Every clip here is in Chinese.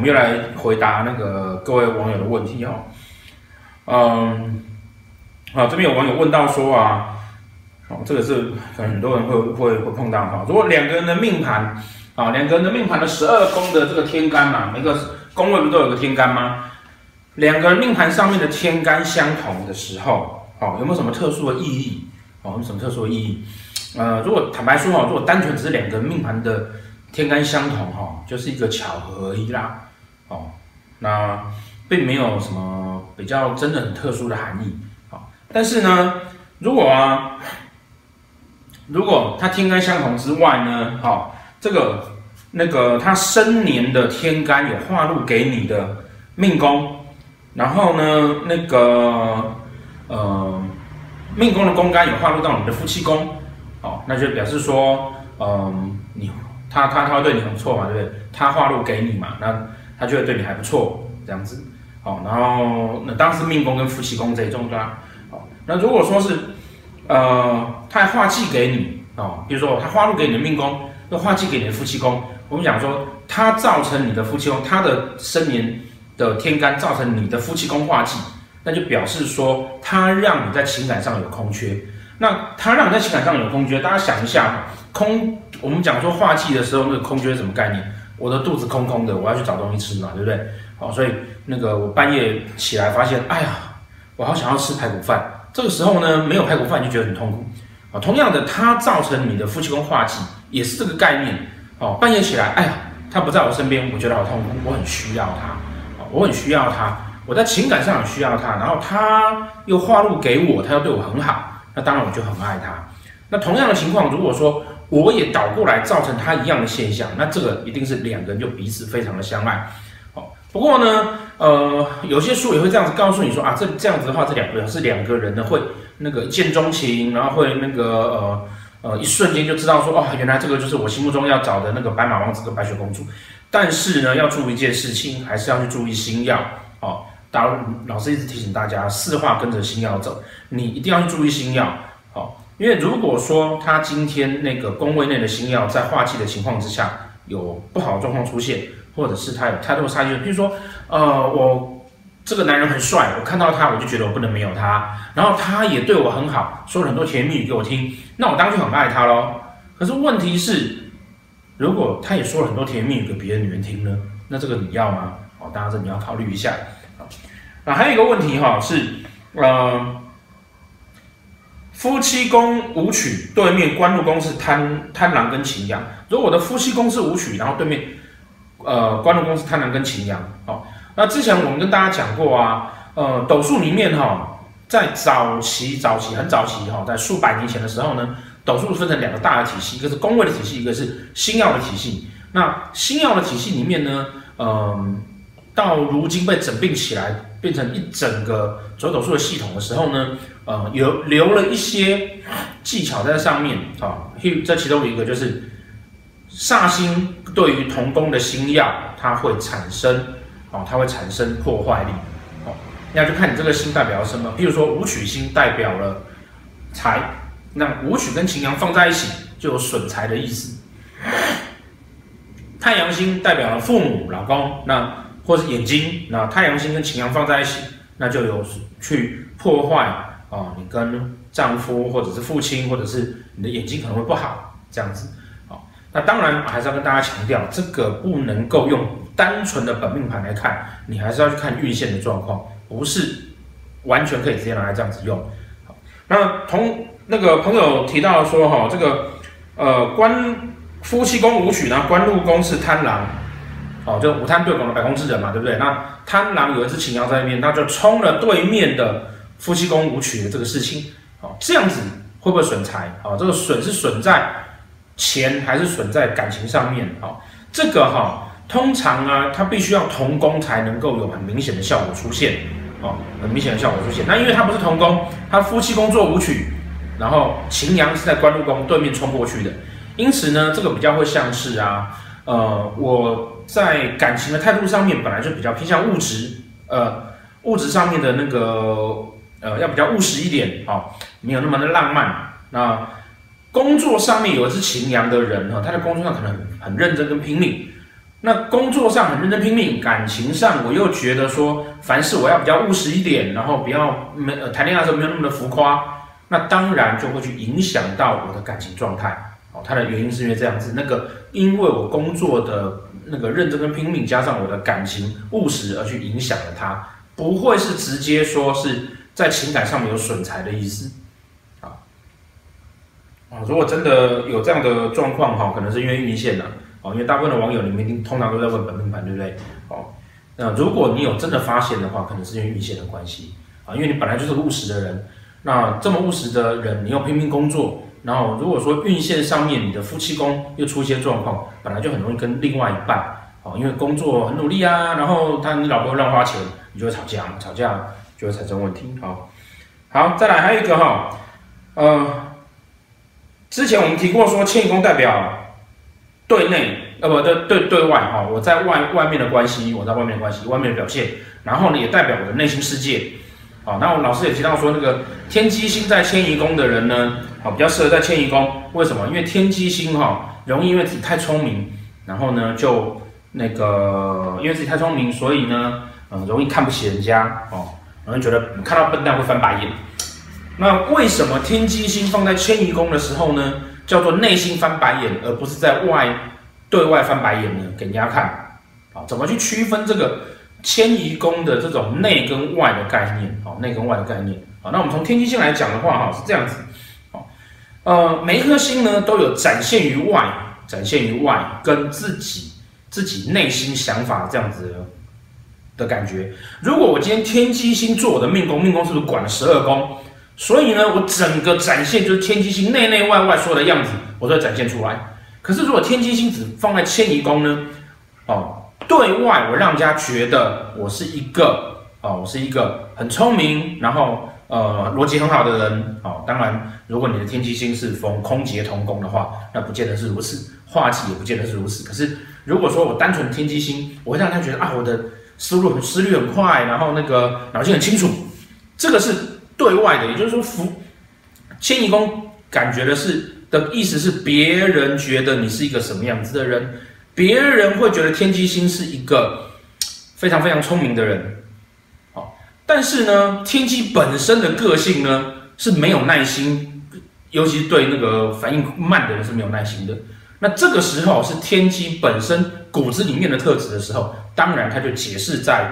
我们又来回答那个各位网友的问题哈。嗯，啊，这边有网友问到说啊，哦，这个是很多人会会会碰到哈。如果两个人的命盘啊，两个人的命盘的十二宫的这个天干嘛，每个宫位不都有个天干吗？两个人命盘上面的天干相同的时候，哦，有没有什么特殊的意义？哦，有什么特殊的意义？呃，如果坦白说哈，如果单纯只是两个人命盘的天干相同哈，就是一个巧合而已啦。哦，那并没有什么比较真的很特殊的含义。好，但是呢，如果啊，如果它天干相同之外呢，好，这个那个它生年的天干有划入给你的命宫。然后呢，那个呃，命宫的宫干有划入到你的夫妻宫，哦，那就表示说，嗯、你他他他会对你很错嘛，对不对？他划入给你嘛，那他就会对你还不错，这样子，好，然后那当时命宫跟夫妻宫这一种对吧？好，那如果说是，呃，他还化忌给你，哦，比如说他化入给你的命宫，又化忌给你的夫妻宫，我们讲说，他造成你的夫妻宫，他的生年。的天干造成你的夫妻宫化忌，那就表示说他让你在情感上有空缺。那他让你在情感上有空缺，大家想一下，空我们讲说化忌的时候，那个空缺是什么概念？我的肚子空空的，我要去找东西吃嘛，对不对？好，所以那个我半夜起来发现，哎呀，我好想要吃排骨饭。这个时候呢，没有排骨饭就觉得很痛苦。啊，同样的，它造成你的夫妻宫化忌，也是这个概念。哦，半夜起来，哎呀，他不在我身边，我觉得好痛苦，我很需要他。我很需要他，我在情感上很需要他，然后他又化禄给我，他又对我很好，那当然我就很爱他。那同样的情况，如果说我也倒过来造成他一样的现象，那这个一定是两个人就彼此非常的相爱。好，不过呢，呃，有些书也会这样子告诉你说啊，这这样子的话，这两个人是两个人呢会那个一见钟情，然后会那个呃呃一瞬间就知道说哦，原来这个就是我心目中要找的那个白马王子跟白雪公主。但是呢，要注意一件事情，还是要去注意星曜哦。老老师一直提醒大家，四化跟着星曜走，你一定要去注意星曜哦。因为如果说他今天那个宫位内的星曜在化忌的情况之下，有不好的状况出现，或者是他有太多的差异，比如说，呃，我这个男人很帅，我看到他我就觉得我不能没有他，然后他也对我很好，说了很多甜言蜜语给我听，那我当然就很爱他喽。可是问题是。如果他也说了很多甜言蜜语给别的女人听呢？那这个你要吗？哦，当然这你要考虑一下。啊，那还有一个问题哈，是呃，夫妻宫舞曲对面官禄宫是贪贪狼跟擎羊。如果我的夫妻宫是舞曲，然后对面呃官禄宫是贪狼跟擎羊。好，那之前我们跟大家讲过啊，呃，斗数里面哈，在早期早期很早期哈，在数百年前的时候呢。斗数分成两个大的体系，一个是宫位的体系，一个是星曜的体系。那星曜的体系里面呢，嗯、呃，到如今被整并起来，变成一整个走斗数的系统的时候呢，呃，有留了一些技巧在上面啊。这其中一个就是煞星对于同宫的星曜，它会产生哦，它会产生破坏力。哦，那就看你这个星代表了什么。譬如说武曲星代表了财。那武曲跟擎羊放在一起就有损财的意思。太阳星代表了父母、老公，那或是眼睛。那太阳星跟擎羊放在一起，那就有去破坏、哦，你跟丈夫或者是父亲，或者是你的眼睛可能会不好这样子。好、那当然还是要跟大家强调，这个不能够用单纯的本命盘来看，你还是要去看运线的状况，不是完全可以直接拿来这样子用。好，那同。那个朋友提到说，哈，这个，呃，官夫妻宫武曲呢，官禄宫是贪狼，哦，就武贪对拱的百宫之人嘛，对不对？那贪狼有一只擎羊在那边，那就冲了对面的夫妻宫武曲的这个事情，哦，这样子会不会损财？哦，这个损是损在钱还是损在感情上面？哦，这个哈，通常啊，它必须要同宫才能够有很明显的效果出现，哦，很明显的效果出现。那因为它不是同宫，它夫妻宫做武曲。然后擎羊是在官禄宫对面冲过去的，因此呢，这个比较会像是啊，呃，我在感情的态度上面本来就比较偏向物质，呃，物质上面的那个呃要比较务实一点，哦，没有那么的浪漫。那工作上面有一只擎羊的人哈，他在工作上可能很，认真跟拼命，那工作上很认真拼命，感情上我又觉得说，凡事我要比较务实一点，然后不要没谈恋爱的时候没有那么的浮夸，那当然就会去影响到我的感情状态。哦，它的原因是因为这样子，那个因为我工作的那个认真跟拼命，加上我的感情务实而去影响了它，不会是直接说是在情感上面有损财的意思。啊，啊，如果真的有这样的状况哈，可能是因为运线呐。哦，因为大部分的网友，你们一定通常都在问本命盘，对不对？哦，那如果你有真的发现的话，可能是因为运线的关系啊，因为你本来就是务实的人，那这么务实的人，你又拼命工作，然后如果说运线上面你的夫妻宫又出一些状况，本来就很容易跟另外一半，哦，因为工作很努力啊，然后他你老婆乱花钱，你就会吵架，吵架就会产生问题。好，好，再来还有一个哈，呃，之前我们提过说迁移宫代表。对内，呃不对对对外哈，我在外外面的关系，我在外面的关系，外面的表现，然后呢也代表我的内心世界，好，那我老师也提到说，那个天机星在迁移宫的人呢，好比较适合在迁移宫，为什么？因为天机星哈容易因为自己太聪明，然后呢就那个因为自己太聪明，所以呢嗯容易看不起人家哦，容易觉得看到笨蛋会翻白眼。那为什么天机星放在迁移宫的时候呢？叫做内心翻白眼，而不是在外对外翻白眼呢？给人家看啊，怎么去区分这个迁移宫的这种内跟外的概念？啊，内跟外的概念啊，那我们从天机星来讲的话，哈，是这样子，呃，每一颗星呢都有展现于外、展现于外跟自己自己内心想法这样子，的感觉。如果我今天天机星做我的命宫，命宫是不是管了十二宫？所以呢，我整个展现就是天机星内内外外所有的样子，我都会展现出来。可是如果天机星只放在迁移宫呢？哦，对外我让人家觉得我是一个哦，我是一个很聪明，然后呃逻辑很好的人。哦，当然，如果你的天机星是逢空劫同宫的话，那不见得是如此，化气也不见得是如此。可是如果说我单纯天机星，我会让他觉得啊，我的思路思虑很快，然后那个脑筋很清楚，这个是。对外的，也就是说，福迁移宫感觉的是的意思是，别人觉得你是一个什么样子的人，别人会觉得天机星是一个非常非常聪明的人，好，但是呢，天机本身的个性呢是没有耐心，尤其对那个反应慢的人是没有耐心的。那这个时候是天机本身骨子里面的特质的时候，当然它就解释在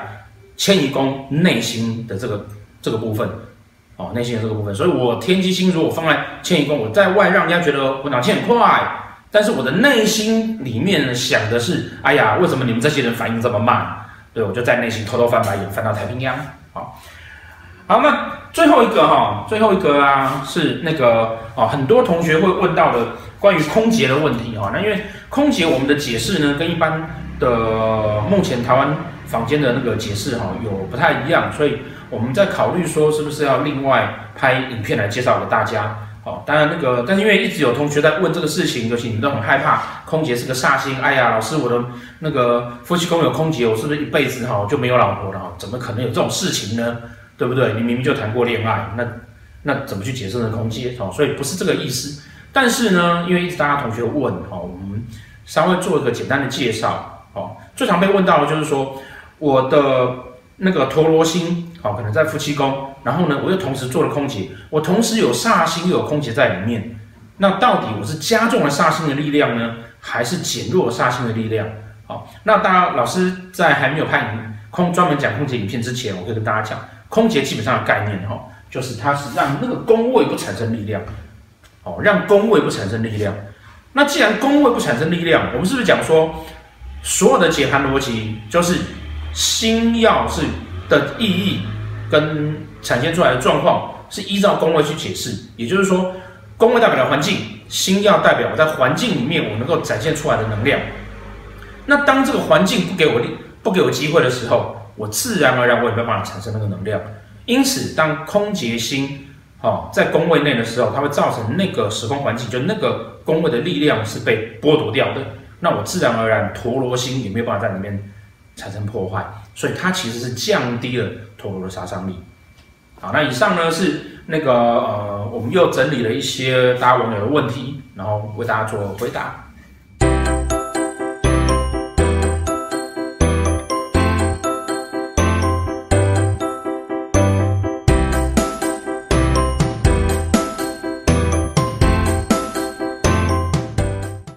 迁移宫内心的这个这个部分。哦，内心的这个部分，所以我天机星如果放在迁移宫，我在外让人家觉得我脑筋很快，但是我的内心里面想的是，哎呀，为什么你们这些人反应这么慢？对，我就在内心偷偷翻白眼，翻到太平洋。好，好，那最后一个哈，最后一个啊，是那个哦，很多同学会问到的关于空姐的问题哈。那因为空姐我们的解释呢，跟一般的目前台湾坊间的那个解释哈，有不太一样，所以。我们在考虑说，是不是要另外拍影片来介绍给大家？哦，当然那个，但是因为一直有同学在问这个事情，尤其你们都很害怕空姐是个煞星。哎呀，老师，我的那个夫妻宫有空姐，我是不是一辈子哈就没有老婆了？怎么可能有这种事情呢？对不对？你明明就谈过恋爱，那那怎么去解释那空劫？哦，所以不是这个意思。但是呢，因为一直大家同学问，哦，我们稍微做一个简单的介绍。哦，最常被问到的就是说，我的那个陀罗星。好，可能在夫妻宫，然后呢，我又同时做了空劫，我同时有煞星又有空劫在里面，那到底我是加重了煞星的力量呢，还是减弱了煞星的力量？好，那大家老师在还没有拍空专门讲空劫影片之前，我可以跟大家讲，空劫基本上的概念哈，就是它是让那个宫位不产生力量，哦，让宫位不产生力量。那既然宫位不产生力量，我们是不是讲说，所有的解盘逻辑就是星曜是？的意义跟产现出来的状况是依照宫位去解释，也就是说，宫位代表的环境，星曜代表我在环境里面我能够展现出来的能量。那当这个环境不给我力，不给我机会的时候，我自然而然我也没办法产生那个能量。因此，当空劫星哦在宫位内的时候，它会造成那个时空环境，就那个宫位的力量是被剥夺掉的。那我自然而然陀螺星也没有办法在里面产生破坏。所以它其实是降低了陀螺的杀伤力。好，那以上呢是那个呃，我们又整理了一些大家网友的问题，然后为大家做回答。